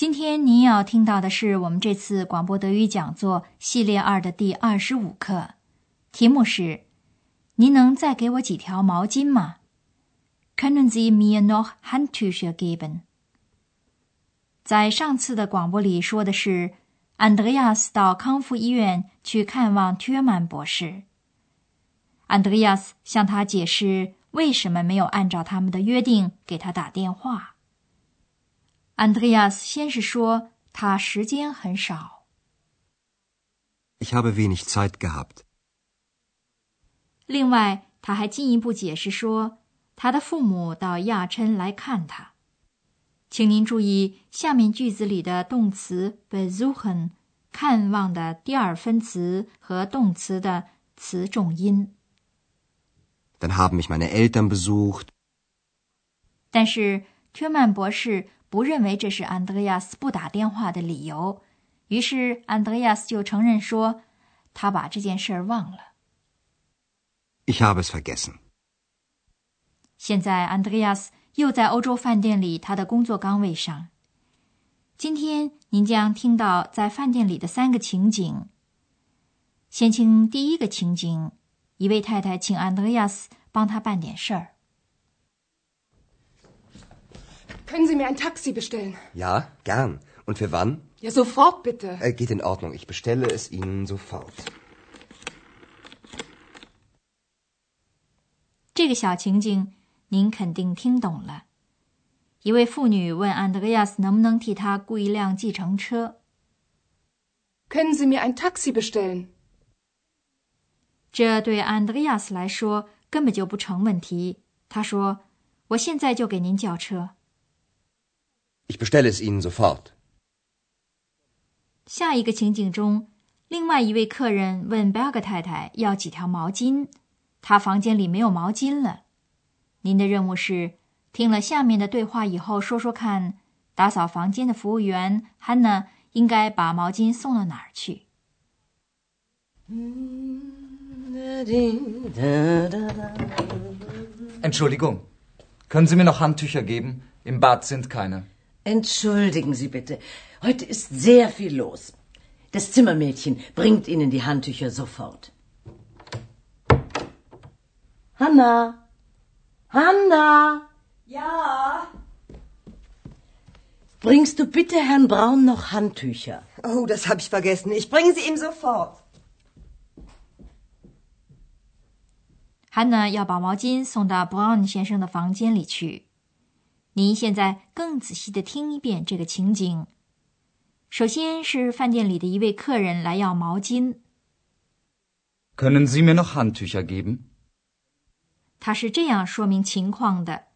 今天您要听到的是我们这次广播德语讲座系列二的第二十五课，题目是“您能再给我几条毛巾吗？”Können Sie mir noch Handtücher geben？在上次的广播里说的是，安德烈亚斯到康复医院去看望约曼博士。安德烈亚斯向他解释为什么没有按照他们的约定给他打电话。安德烈亚斯先是说他时间很少。Ich habe wenig Zeit gehabt。另外，他还进一步解释说，他的父母到亚琛来看他。请您注意下面句子里的动词 besuchen 看望的第二分词和动词的词重音。Dann haben mich meine Eltern besucht。但是特曼博士。不认为这是安德烈亚斯不打电话的理由，于是安德烈亚斯就承认说，他把这件事儿忘了。Ich habe es vergessen。现在安德烈亚斯又在欧洲饭店里他的工作岗位上。今天您将听到在饭店里的三个情景。先听第一个情景，一位太太请安德烈亚斯帮她办点事儿。Können Sie mir ein Taxi bestellen? Ja, gern. Und für wann? Ja, sofort bitte. Äh, geht in Ordnung. Ich bestelle es Ihnen sofort. 这个小情景您肯定听懂了。一位妇女问安德烈亚斯能不能替她雇一辆计程车。Können Sie mir ein Taxi bestellen? 这对安德烈亚斯来说根本就不成问题。他说：“我现在就给您叫车。” Ich bestelle es Ihnen sofort。下一个情景中，另外一位客人问贝格太太要几条毛巾，他房间里没有毛巾了。您的任务是听了下面的对话以后，说说看，打扫房间的服务员汉娜应该把毛巾送到哪儿去？Entschuldigung, können Sie mir noch Handtücher geben? Im Bad sind keine. Entschuldigen Sie bitte. Heute ist sehr viel los. Das Zimmermädchen bringt Ihnen die Handtücher sofort. Hanna! Hanna! Ja. Bringst du bitte Herrn Braun noch Handtücher? Oh, das habe ich vergessen. Ich bringe sie ihm sofort. Hanna 要把毛巾送到 Brown 先生的房间里去。 您现在更仔细的听一遍这个情景。首先是饭店里的一位客人来要毛巾。Können Sie mir noch Handtücher geben？他是这样说明情况的：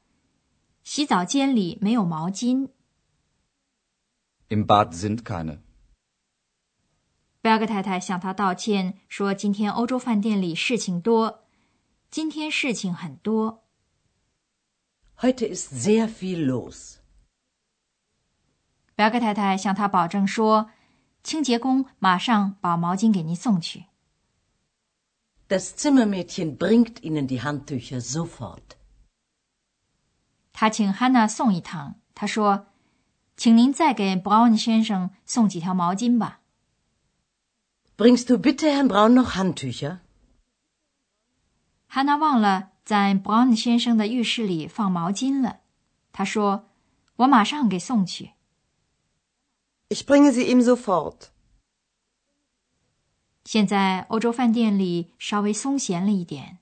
洗澡间里没有毛巾。Im Bad sind keine。贝尔格太太向他道歉，说今天欧洲饭店里事情多，今天事情很多。Heute ist sehr viel los。贝格太太向他保证说，清洁工马上把毛巾给您送去。Das Zimmermädchen bringt Ihnen die Handtücher sofort。他请汉娜送一趟。他说：“请您再给 Brown 先生送几条毛巾吧。” Bringst du bitte Herrn Braun noch Handtücher？汉娜忘了。在 Brown 先生的浴室里放毛巾了，他说：“我马上给送去。” Ich bringe sie ihm sofort。现在欧洲饭店里稍微松闲了一点，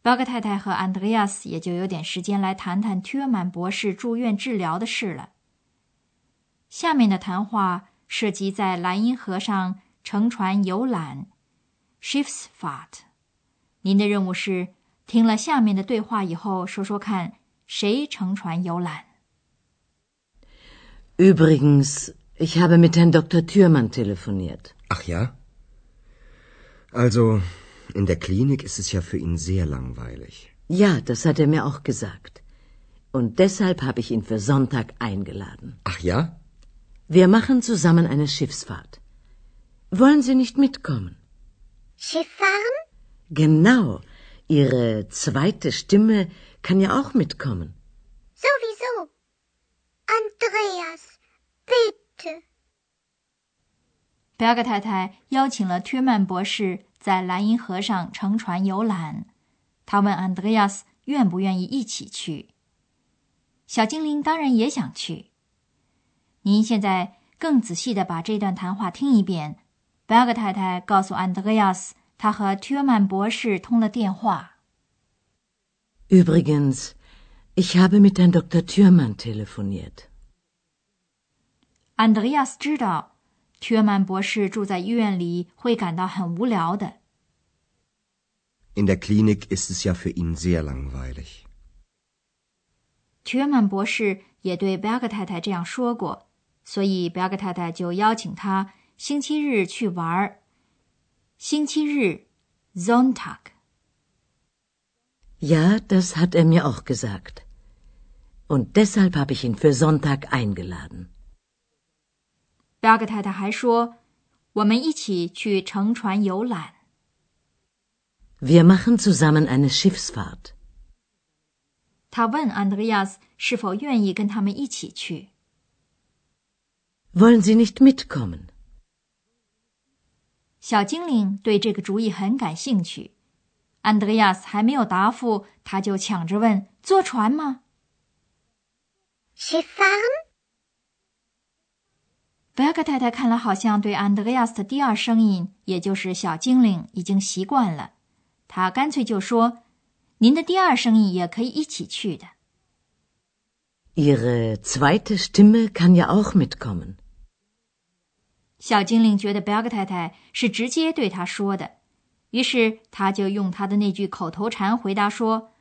巴格太太和安德烈亚斯也就有点时间来谈谈特曼博士住院治疗的事了。下面的谈话涉及在莱茵河上乘船游览 （Schiffsfahrt）。您的任务是。听了下面的对话以后，说说看，谁乘船游览？Übrigens, Ich habe mit Herrn Dr. Thürmann telefoniert. Ach ja? Also, in der Klinik ist es ja für ihn sehr langweilig. Ja, das hat er mir auch gesagt. Und deshalb habe ich ihn für Sonntag eingeladen. Ach ja? Wir machen zusammen eine Schiffsfahrt. Wollen Sie nicht mitkommen? Schiff fahren? Genau. Ihre zweite Stimme kann ja auch mitkommen. Sowieso. Andreas, bitte. 贝尔格太太邀请了ทื曼博士在莱茵河上乘船游览，他问安德烈亚斯愿不愿意一起去。小精灵当然也想去。您现在更仔细的把这段谈话听一遍。贝尔格太太告诉安德烈亚斯，他和ทื曼博士通了电话。Übrigens, ich habe mit Herrn Dr. Thürmann telefoniert. Andreas 知道。缺曼博士住在医院里会感到很无聊的。In der Klinik ist es ja für ihn sehr langweilig. Türmann 博士也对贝格太太这样说过，所以贝格太太就邀请他星期日去玩。星期日，Sonntag。Ja, das hat er mir auch gesagt. Und deshalb habe ich ihn für Sonntag eingeladen. 巴格太太还说：“我们一起去乘船游览。” Wir machen zusammen eine Schiffsfahrt. 他问安德烈亚斯是否愿意跟他们一起去。Wollen Sie nicht mitkommen? 小精灵对这个主意很感兴趣。安德烈亚斯还没有答复，他就抢着问：“坐船吗？”Schiff? 贝克太太看来好像对安德烈亚斯的第二声音，也就是小精灵，已经习惯了。他干脆就说：“您的第二声音也可以一起去的。” Ihre zweite Stimme kann ja auch mitkommen。小精灵觉得贝克太太是直接对他说的，于是他就用他的那句口头禅回答说：“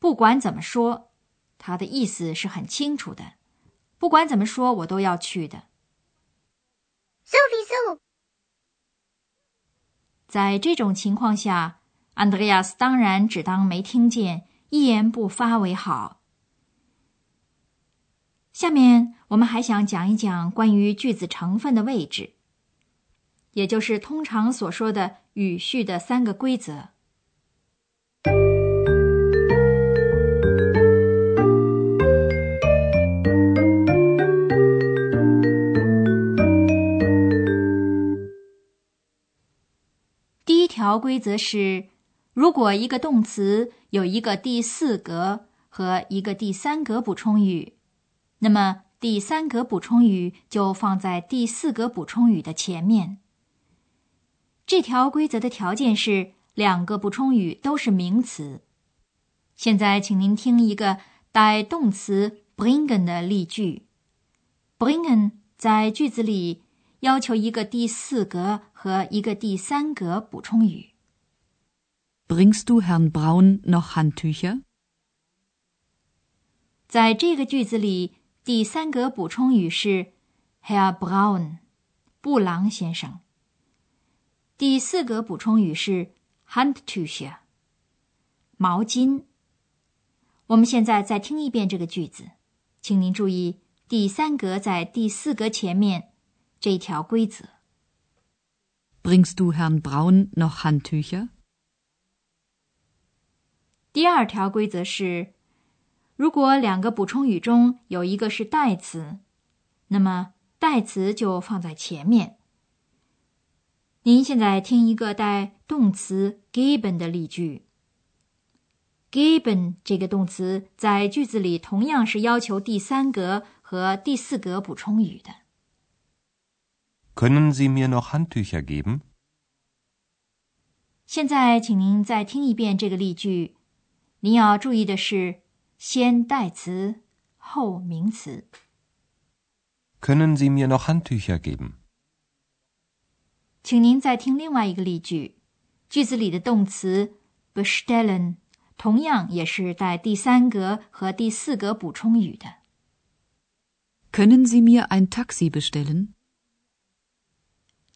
不管怎么说，他的意思是很清楚的。不管怎么说，我都要去的。” sowieso。在这种情况下，安德烈亚斯当然只当没听见，一言不发为好。下面我们还想讲一讲关于句子成分的位置，也就是通常所说的语序的三个规则。第一条规则是：如果一个动词有一个第四格和一个第三格补充语，那么第三格补充语就放在第四格补充语的前面。这条规则的条件是两个补充语都是名词。现在，请您听一个带动词 bringen 的例句：bringen 在句子里。要求一个第四格和一个第三格补充语。Bringst du Herrn Braun noch Handtücher？在这个句子里，第三格补充语是 Herr Braun，布朗先生。第四格补充语是 Handtücher，毛巾。我们现在再听一遍这个句子，请您注意，第三格在第四格前面。这条规则。Bringst du Herrn Braun noch Handtücher？第二条规则是，如果两个补充语中有一个是代词，那么代词就放在前面。您现在听一个带动词 geben 的例句。geben 这个动词在句子里同样是要求第三格和第四格补充语的。Können Sie mir noch Handtücher geben？现在，请您再听一遍这个例句。您要注意的是，先代词后名词。Können Sie mir noch Handtücher geben？请您再听另外一个例句。句子里的动词 bestellen 同样也是带第三格和第四格补充语的。Können Sie mir ein Taxi bestellen？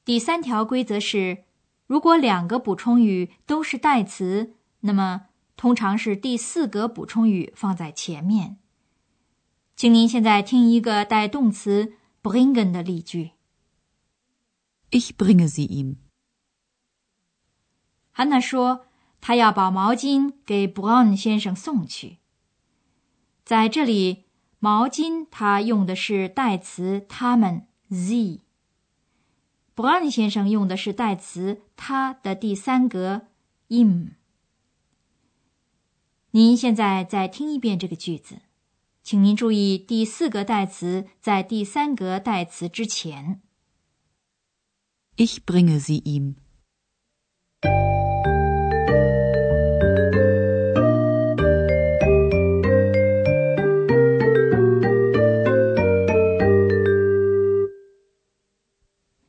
第三条规则是，如果两个补充语都是代词，那么通常是第四格补充语放在前面。请您现在听一个带动词 bringen 的例句。Ich bringe sie ihm. 汉娜说，她要把毛巾给 Brown 先生送去。在这里，毛巾它用的是代词他们 z，Brown 先生用的是代词他的第三格 im。您现在再听一遍这个句子，请您注意第四个代词在第三格代词之前。Ich bringe sie ihm.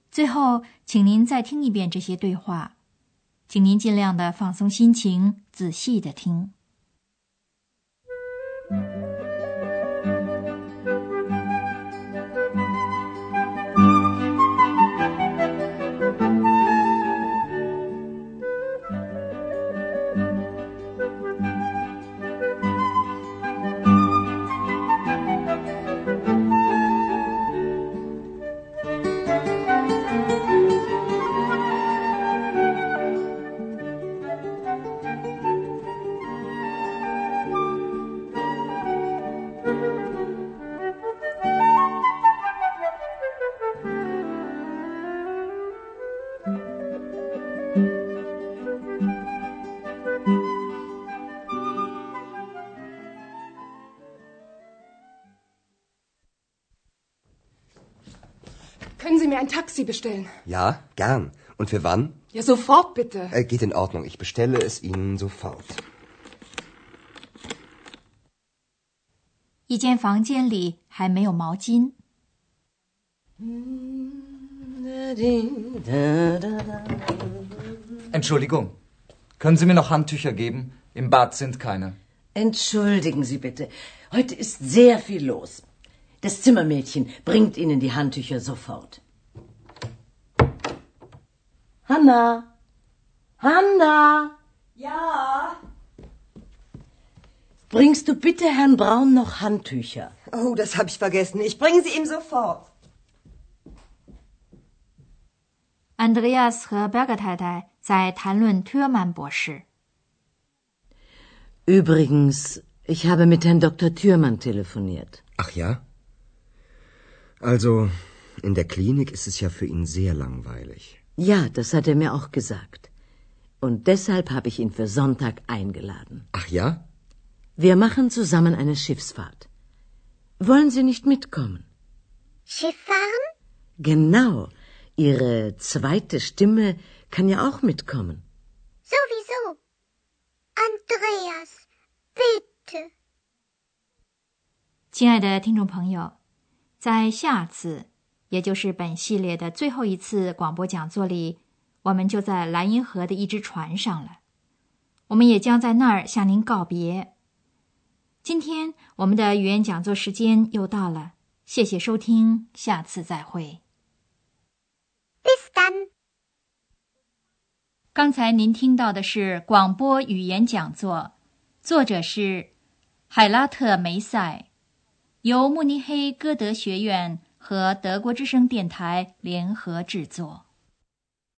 最后，请您再听一遍这些对话，请您尽量的放松心情，仔细的听。ein Taxi bestellen? Ja, gern. Und für wann? Ja, sofort bitte. Äh, geht in Ordnung. Ich bestelle es Ihnen sofort. 一间房间里还没有毛巾。 Entschuldigung. Können Sie mir noch Handtücher geben? Im Bad sind keine. Entschuldigen Sie bitte. Heute ist sehr viel los. Das Zimmermädchen bringt Ihnen die Handtücher sofort. Hanna! Hanna! Ja. Bringst du bitte Herrn Braun noch Handtücher? Oh, das habe ich vergessen. Ich bringe sie ihm sofort. Andreas 和 Berger 太太在谈论特曼博士。 Übrigens, ich habe mit Herrn Dr. Thürmann telefoniert. Ach ja? Also, in der Klinik ist es ja für ihn sehr langweilig. Ja, das hat er mir auch gesagt. Und deshalb habe ich ihn für Sonntag eingeladen. Ach ja? Wir machen zusammen eine Schiffsfahrt. Wollen Sie nicht mitkommen? Schiff fahren? Genau. Ihre zweite Stimme kann ja auch mitkommen. Sowieso. Andreas, bitte. 亲爱的听众朋友，在下次， 也就是本系列的最后一次广播讲座里，我们就在莱茵河的一只船上了。我们也将在那儿向您告别。今天我们的语言讲座时间又到了，谢谢收听，下次再会。刚才您听到的是广播语言讲座，作者是海拉特梅塞，由慕尼黑歌德学院和德国之声电台联合制作。